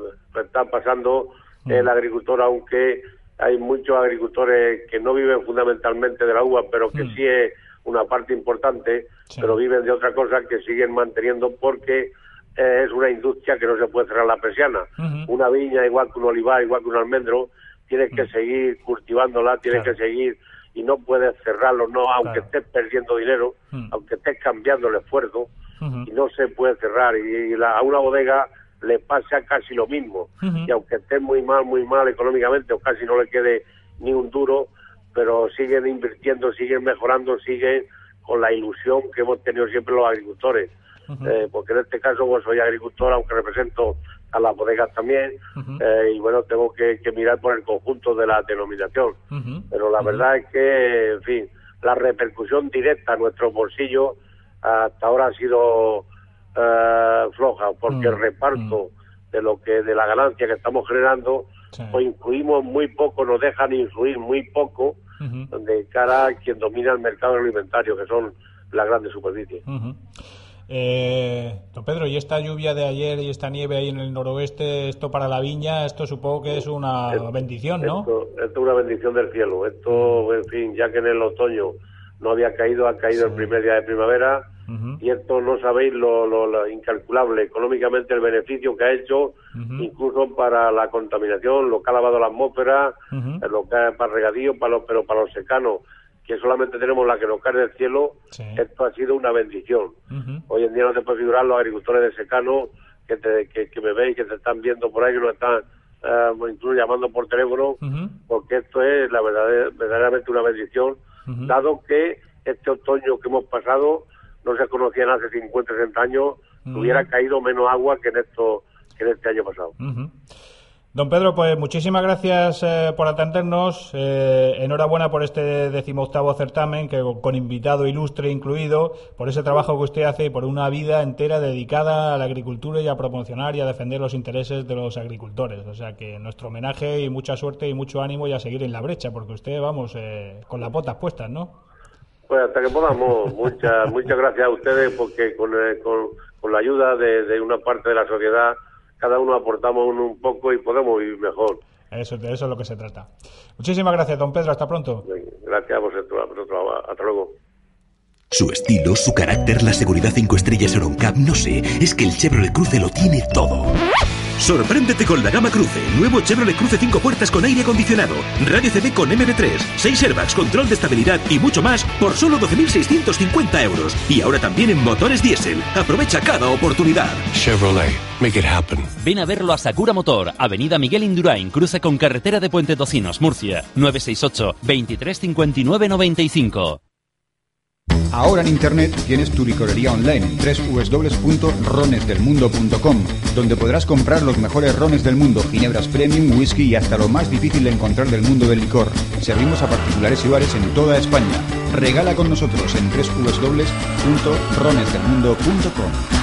S13: está pasando es el agricultor, aunque hay muchos agricultores que no viven fundamentalmente de la uva, pero que sí es una parte importante, pero viven de otra cosa que siguen manteniendo porque eh, es una industria que no se puede cerrar la persiana. Una viña, igual que un olivar, igual que un almendro, tienes que seguir cultivándola, tienes que seguir y no puedes cerrarlo, no, aunque estés perdiendo dinero, aunque estés cambiando el esfuerzo, y no se puede cerrar. Y, la- a una bodega le pasa casi lo mismo. Y aunque esté muy mal, muy mal económicamente, o casi no le quede ni un duro, pero siguen invirtiendo, siguen mejorando, siguen con la ilusión que hemos tenido siempre los agricultores. Eh, porque en este caso pues, soy agricultor, aunque represento a las bodegas también, eh, y bueno, tengo que, que mirar por el conjunto de la denominación. Pero la verdad es que, en fin, la repercusión directa a nuestro bolsillo hasta ahora ha sido eh, floja, porque el reparto de lo que de la ganancia que estamos generando, pues influimos muy poco, nos dejan influir muy poco de cara a quien domina el mercado alimentario, que son las grandes superficies.
S2: Eh, don Pedro, y esta lluvia de ayer y esta nieve ahí en el noroeste, esto para la viña, esto supongo que es una bendición, ¿no?
S13: Esto, esto es una bendición del cielo. Esto, en fin, ya que en el otoño no había caído, ha caído el primer día de primavera. Y esto no sabéis lo, lo- lo incalculable económicamente el beneficio que ha hecho, incluso para la contaminación, lo que ha lavado la atmósfera, eh, lo que ha para regadío, para los, pero para los secanos, que solamente tenemos la que nos cae del cielo, esto ha sido una bendición. Hoy en día no te puedes figurar los agricultores de secano que, te, que, que me veis, que te están viendo por ahí, que nos están eh, incluso llamando por teléfono, porque esto es la verdad, verdaderamente una bendición, dado que este otoño que hemos pasado no se conocían hace 50, 60 años, hubiera caído menos agua que en, esto, que en este año pasado.
S2: Don Pedro, pues muchísimas gracias eh, por atendernos. Eh, enhorabuena por este decimoctavo certamen, que con invitado ilustre incluido, por ese trabajo que usted hace y por una vida entera dedicada a la agricultura y a promocionar y a defender los intereses de los agricultores. O sea que nuestro homenaje y mucha suerte y mucho ánimo y a seguir en la brecha, porque usted, vamos, eh, con las botas puestas, ¿no?
S13: Pues hasta que podamos, [LAUGHS] muchas muchas gracias a ustedes porque con, eh, con, con la ayuda de, de una parte de la sociedad, cada uno aportamos un, un poco y podemos vivir mejor.
S2: Eso, de eso es lo que se trata. Muchísimas gracias, don Pedro. Hasta pronto.
S13: Gracias a vosotros, a vosotros. Hasta luego.
S5: Su estilo, su carácter, la seguridad 5 estrellas Euroncap, no sé, es que el Chevrolet Cruze lo tiene todo. Sorpréndete con la gama Cruce, nuevo Chevrolet Cruze 5 puertas con aire acondicionado, radio CD con MP3, 6 airbags, control de estabilidad y mucho más por solo 12.650 euros. Y ahora también en motores diésel. Aprovecha cada oportunidad.
S7: Chevrolet, make it happen.
S8: Ven a verlo a Sakura Motor, Avenida Miguel Indurain, cruce con carretera de Puente Tocinos, Murcia, 968 23 59 95.
S9: Ahora en Internet tienes tu licorería online en www.ronesdelmundo.com, donde podrás comprar los mejores rones del mundo, ginebras premium, whisky y hasta lo más difícil de encontrar del mundo del licor. Servimos a particulares y bares en toda España. Regala con nosotros en www.ronesdelmundo.com.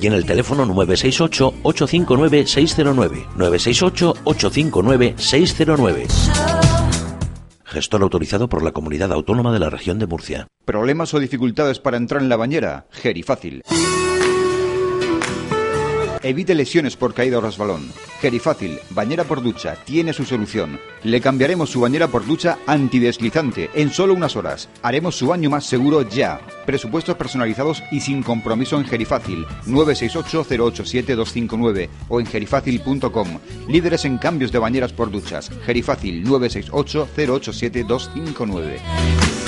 S1: y en el teléfono 968-859-609. 968-859-609. gestor autorizado por la Comunidad Autónoma de la Región de Murcia.
S9: ¿Problemas o dificultades para entrar en la bañera? Gerifácil. Evite lesiones por caída o resbalón. Gerifácil, bañera por ducha, tiene su solución. Le cambiaremos su bañera por ducha antideslizante en solo unas horas. Haremos su baño más seguro ya. Presupuestos personalizados y sin compromiso en Gerifácil 968-087-259 o en gerifácil.com. Líderes en cambios de bañeras por duchas. Gerifácil 968-087-259.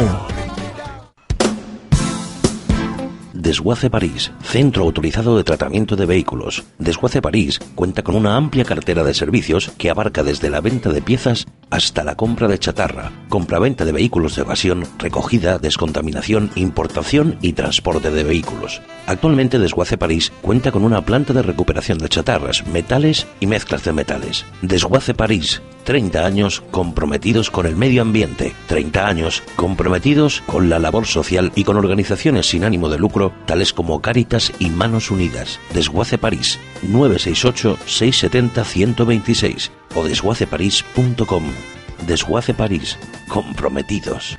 S14: 嗯。
S1: Desguace París, centro autorizado de tratamiento de vehículos. Desguace París cuenta con una amplia cartera de servicios que abarca desde la venta de piezas hasta la compra de chatarra, compraventa de vehículos de evasión, recogida, descontaminación, importación y transporte de vehículos. Actualmente Desguace París cuenta con una planta de recuperación de chatarras, metales y mezclas de metales. Desguace París, 30 años comprometidos con el medio ambiente, 30 años comprometidos con la labor social y con organizaciones sin ánimo de lucro tales como Cáritas y Manos Unidas. Desguace París, 968-670-126 o desguaceparís.com. Desguace París, comprometidos.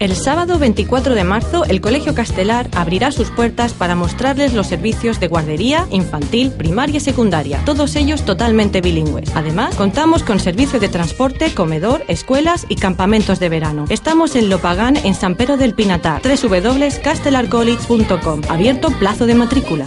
S15: El sábado 24 de marzo, el Colegio Castelar abrirá sus puertas para mostrarles los servicios de guardería, infantil, primaria y secundaria, todos ellos totalmente bilingües. Además, contamos con servicio de transporte, comedor, escuelas y campamentos de verano. Estamos en Lopagán, en San Pedro del Pinatar, www.castelarcollege.com, abierto plazo de matrícula.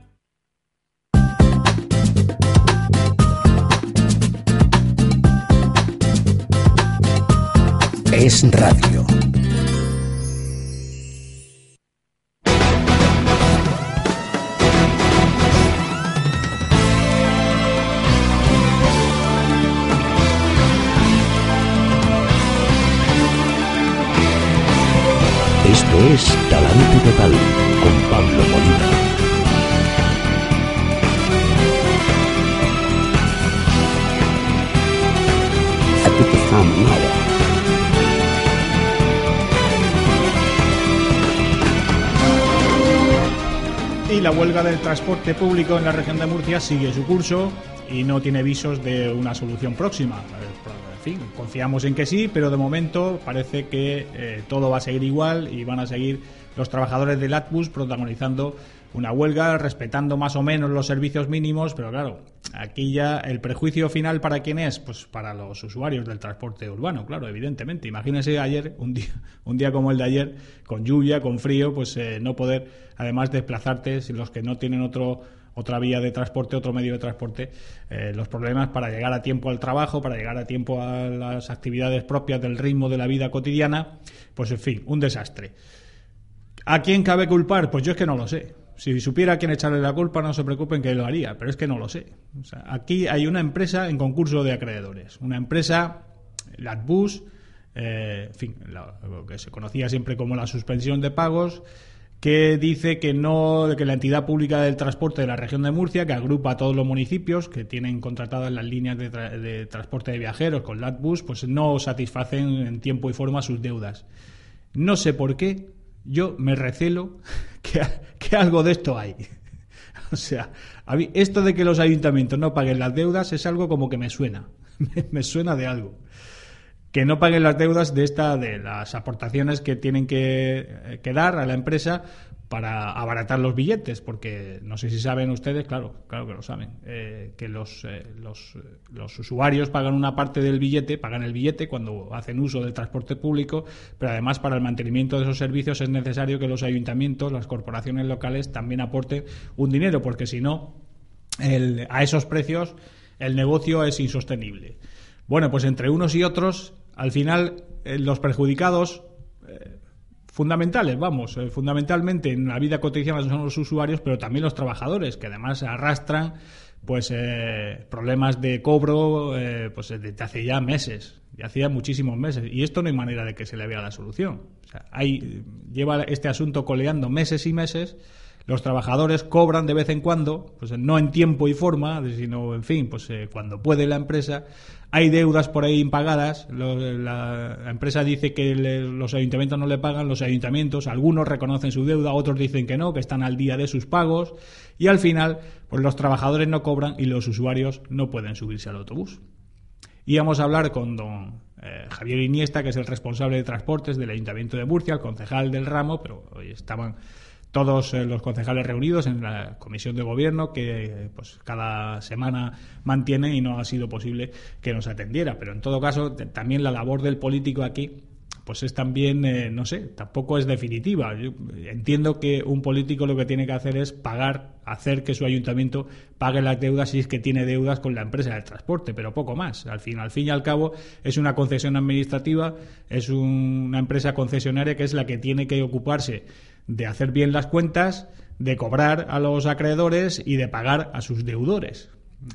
S4: Es radio.
S1: Esto es Talante Total con Pablo Molina.
S2: Y la huelga del transporte público en la región de Murcia sigue su curso y no tiene visos de una solución próxima. Eh, En fin, confiamos en que sí, pero de momento parece que eh, todo va a seguir igual y van a seguir los trabajadores del Atbus protagonizando una huelga, respetando más o menos los servicios mínimos, pero claro, aquí ya el prejuicio final para quién es, pues para los usuarios del transporte urbano, claro, evidentemente. Imagínense ayer, un día, un día como el de ayer, con lluvia, con frío, pues eh, no poder además desplazarte, si los que no tienen otro otra vía de transporte, otro medio de transporte, eh, los problemas para llegar a tiempo al trabajo, para llegar a tiempo a las actividades propias del ritmo de la vida cotidiana, pues en fin, un desastre. ¿A quién cabe culpar? Pues yo es que no lo sé. Si supiera a quién echarle la culpa, no se preocupen que lo haría, pero es que no lo sé. Aquí hay una empresa en concurso de acreedores, una empresa, Latbus, eh, en fin, que se conocía siempre como la suspensión de pagos, que dice que no que la entidad pública del transporte de la región de Murcia, que agrupa a todos los municipios que tienen contratadas las líneas de, tra- de transporte de viajeros con Latbus, pues no satisfacen en tiempo y forma sus deudas. No sé por qué, yo me recelo [LAUGHS] que, que algo de esto hay. [LAUGHS] O sea, esto de que los ayuntamientos no paguen las deudas es algo como que me suena, [LAUGHS] me, me suena de algo que no paguen las deudas de esta de las aportaciones que tienen que, eh, que dar a la empresa para abaratar los billetes, porque no sé si saben ustedes, claro, claro que lo saben, eh, que los, eh, los, eh, los usuarios pagan una parte del billete, pagan el billete cuando hacen uso del transporte público, pero además para el mantenimiento de esos servicios es necesario que los ayuntamientos, las corporaciones locales también aporten un dinero, porque si no, el- a esos precios el negocio es insostenible. Bueno, pues entre unos y otros, al final los perjudicados fundamentales, vamos, eh, fundamentalmente en la vida cotidiana son los usuarios, pero también los trabajadores, que además arrastran pues eh, problemas de cobro eh, pues desde hace ya meses, ya hacía muchísimos meses, y esto no hay manera de que se le vea la solución. Hay, lleva este asunto coleando meses y meses. Los trabajadores cobran de vez en cuando, pues no en tiempo y forma, sino, en fin, pues eh, cuando puede la empresa. Hay deudas por ahí impagadas. La, empresa dice que los ayuntamientos no le pagan. Los ayuntamientos, algunos reconocen su deuda, otros dicen que no, que están al día de sus pagos. Y al final, pues los trabajadores no cobran y los usuarios no pueden subirse al autobús. Íbamos a hablar con don eh, Javier Iniesta, que es el responsable de transportes del Ayuntamiento de Murcia, el concejal del ramo, pero hoy estaban todos eh, los concejales reunidos en la comisión de gobierno que eh, pues cada semana mantiene y no ha sido posible que nos atendiera. Pero en todo caso, también la labor del político aquí pues es también, eh, no sé, tampoco es definitiva. Yo entiendo que un político lo que tiene que hacer es pagar, hacer que su ayuntamiento pague las deudas si es que tiene deudas con la empresa del transporte, pero poco más. Al fin, al fin y al cabo, es una concesión administrativa, es un- una empresa concesionaria que es la que tiene que ocuparse de hacer bien las cuentas, de cobrar a los acreedores y de pagar a sus deudores.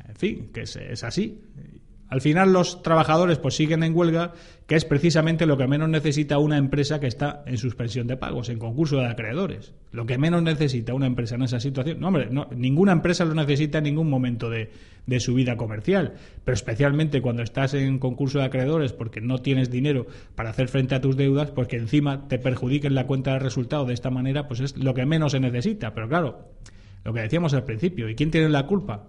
S2: En fin, que es, es así. Al final los trabajadores pues siguen en huelga, que es precisamente lo que menos necesita una empresa que está en suspensión de pagos, en concurso de acreedores. Lo que menos necesita una empresa en esa situación. No, hombre, no, ninguna empresa lo necesita en ningún momento de, su vida comercial, pero especialmente cuando estás en concurso de acreedores porque no tienes dinero para hacer frente a tus deudas, pues que encima te perjudiquen la cuenta de resultado de esta manera, pues es lo que menos se necesita. Pero claro, lo que decíamos al principio, ¿y quién tiene la culpa?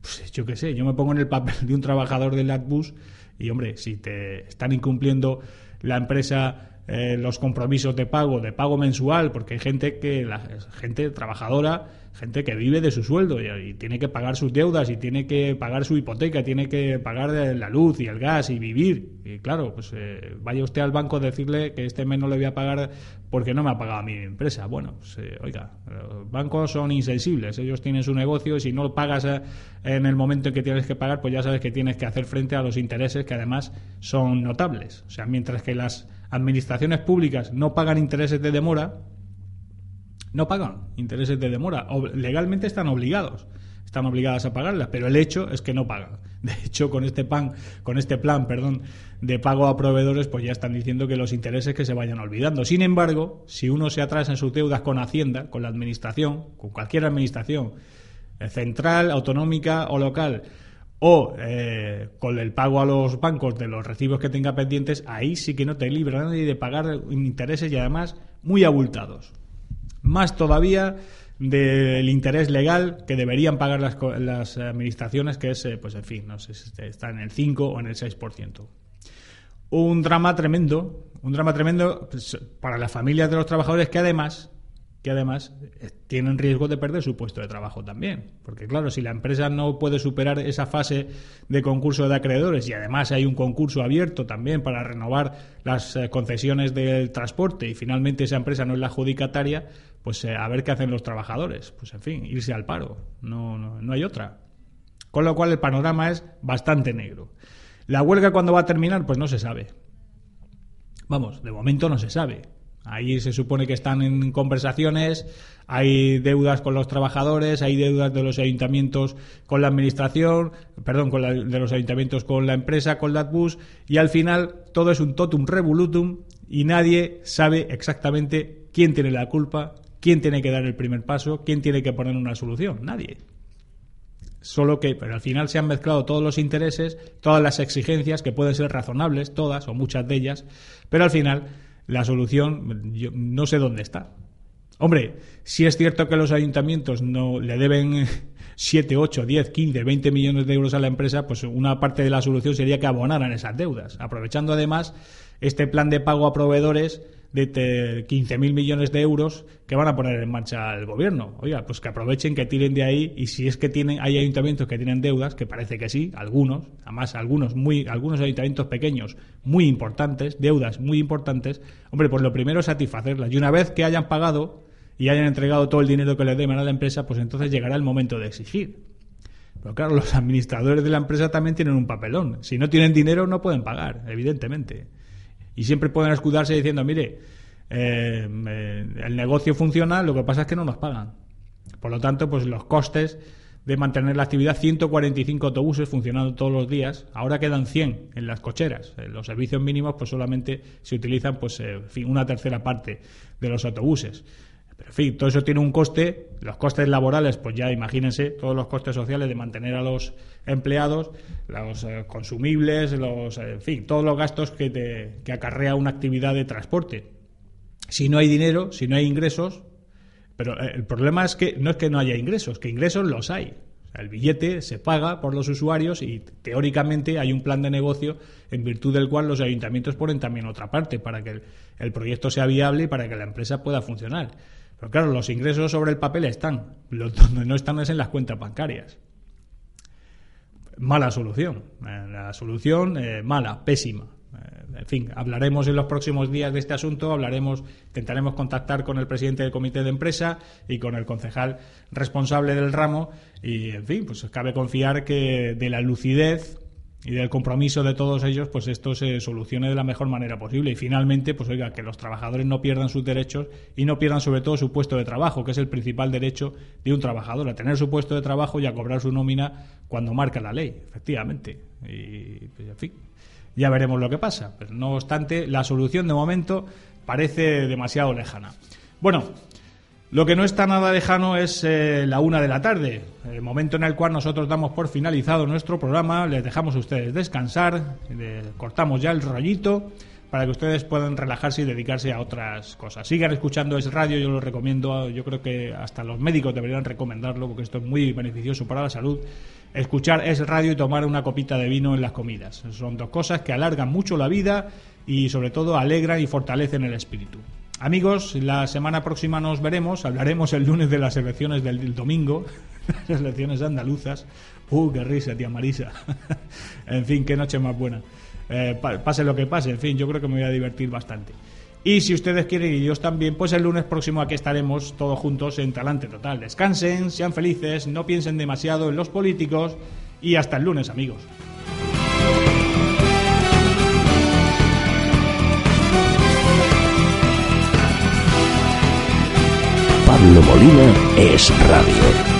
S2: Pues yo qué sé, yo me pongo en el papel de un trabajador del Latbus y, hombre, si te están incumpliendo la empresa eh, los compromisos de pago, de pago mensual, porque hay gente que, la gente trabajadora, gente que vive de su sueldo y, tiene que pagar sus deudas y tiene que pagar su hipoteca, tiene que pagar eh, la luz y el gas y vivir. Y claro, pues eh, vaya usted al banco a decirle que este mes no le voy a pagar porque no me ha pagado mi empresa. Bueno, pues, eh, oiga, los bancos son insensibles, ellos tienen su negocio y si no lo pagas en el momento en que tienes que pagar, pues ya sabes que tienes que hacer frente a los intereses que además son notables. O sea, mientras que las administraciones públicas no pagan intereses de demora, no pagan intereses de demora. Legalmente están obligados, están obligadas a pagarlas, pero el hecho es que no pagan. [LAUGHS] De hecho, con este pan, con este plan, perdón, de pago a proveedores, pues ya están diciendo que los intereses que se vayan olvidando. Sin embargo, si uno se atrasa en sus deudas con Hacienda, con la administración, con cualquier administración, eh, central, autonómica o local, o eh, con el pago a los bancos de los recibos que tenga pendientes, ahí sí que no te libra nadie de pagar intereses y además muy abultados. Más todavía del interés legal que deberían pagar las, las administraciones, que es, eh, pues en fin, no sé si está en el 5 o en el 6%. Un drama tremendo, un drama tremendo pues, para las familias de los trabajadores que además que además eh, tienen riesgo de perder su puesto de trabajo también. Porque claro, si la empresa no puede superar esa fase de concurso de acreedores y además hay un concurso abierto también para renovar las eh, concesiones del transporte y finalmente esa empresa no es la adjudicataria, pues eh, a ver qué hacen los trabajadores. Pues en fin, irse al paro. No, no, no hay otra. Con lo cual el panorama es bastante negro. La huelga cuándo va a terminar, pues no se sabe. Vamos, de momento no se sabe. Ahí se supone que están en conversaciones, hay deudas con los trabajadores, hay deudas de los ayuntamientos con la administración, perdón, con la- de los ayuntamientos con la empresa, con Latbus, y al final todo es un totum revolutum y nadie sabe exactamente quién tiene la culpa, ¿quién tiene que dar el primer paso? ¿Quién tiene que poner una solución? Nadie. Solo que, pero al final se han mezclado todos los intereses, todas las exigencias, que pueden ser razonables, todas o muchas de ellas, pero al final la solución yo no sé dónde está. Hombre, si es cierto que los ayuntamientos no le deben 7, 8, 10, 15, 20 millones de euros a la empresa, pues una parte de la solución sería que abonaran esas deudas, aprovechando además este plan de pago a proveedores de 15.000 millones de euros que van a poner en marcha el gobierno. Oiga, pues que aprovechen, que tiren de ahí y si es que tienen, hay ayuntamientos que tienen deudas, que parece que sí, algunos, además algunos muy, algunos ayuntamientos pequeños muy importantes, deudas muy importantes, hombre, pues lo primero es satisfacerlas y una vez que hayan pagado y hayan entregado todo el dinero que les deban a la empresa, pues entonces llegará el momento de exigir. Pero claro, los administradores de la empresa también tienen un papelón. Si no tienen dinero no pueden pagar, evidentemente y siempre pueden escudarse diciendo, mire, eh, el negocio funciona, lo que pasa es que no nos pagan. Por lo tanto, pues los costes de mantener la actividad, 145 autobuses funcionando todos los días, ahora quedan 100 en las cocheras. En los servicios mínimos pues solamente se utilizan pues eh, una tercera parte de los autobuses. Pero en fin, todo eso tiene un coste, los costes laborales, pues ya imagínense todos los costes sociales de mantener a los empleados, los eh, consumibles, los, en fin, todos los gastos que, que acarrea una actividad de transporte. Si no hay dinero, si no hay ingresos, pero eh, el problema es que no es que no haya ingresos, que ingresos los hay. el billete se paga por los usuarios y teóricamente hay un plan de negocio en virtud del cual los ayuntamientos ponen también otra parte para que el, el proyecto sea viable y para que la empresa pueda funcionar. Pero claro, los ingresos sobre el papel están, los donde no están es en las cuentas bancarias. Mala solución, eh, la solución eh, mala, pésima. Eh, en fin, hablaremos en los próximos días de este asunto, hablaremos, intentaremos contactar con el presidente del comité de empresa y con el concejal responsable del ramo y, en fin, pues cabe confiar que de la lucidez y del compromiso de todos ellos, pues esto se solucione de la mejor manera posible. Y finalmente, pues oiga, que los trabajadores no pierdan sus derechos y no pierdan sobre todo su puesto de trabajo, que es el principal derecho de un trabajador, a tener su puesto de trabajo y a cobrar su nómina cuando marca la ley, efectivamente. Y, pues, en fin, ya veremos lo que pasa. Pero no obstante, la solución de momento parece demasiado lejana. Bueno, lo que no está nada lejano es eh, la una de la tarde, el momento en el cual nosotros damos por finalizado nuestro programa, les dejamos a ustedes descansar, cortamos ya el rollito para que ustedes puedan relajarse y dedicarse a otras cosas. Sigan escuchando Es Radio, yo lo recomiendo, yo creo que hasta los médicos deberían recomendarlo porque esto es muy beneficioso para la salud. Escuchar Es Radio y tomar una copita de vino en las comidas. Son dos cosas que alargan mucho la vida y sobre todo alegran y fortalecen el espíritu. Amigos, la semana próxima nos veremos. Hablaremos el lunes de las elecciones del, domingo, [LAUGHS] las elecciones andaluzas. ¡Uh, qué risa, tía Marisa! [LAUGHS] en fin, qué noche más buena. Eh, pase lo que pase, en fin, yo creo que me voy a divertir bastante. Y si ustedes quieren y ellos también, pues el lunes próximo aquí estaremos todos juntos en Talante Total. Descansen, sean felices, no piensen demasiado en los políticos y hasta el lunes, amigos.
S1: Pablo Molina es radio.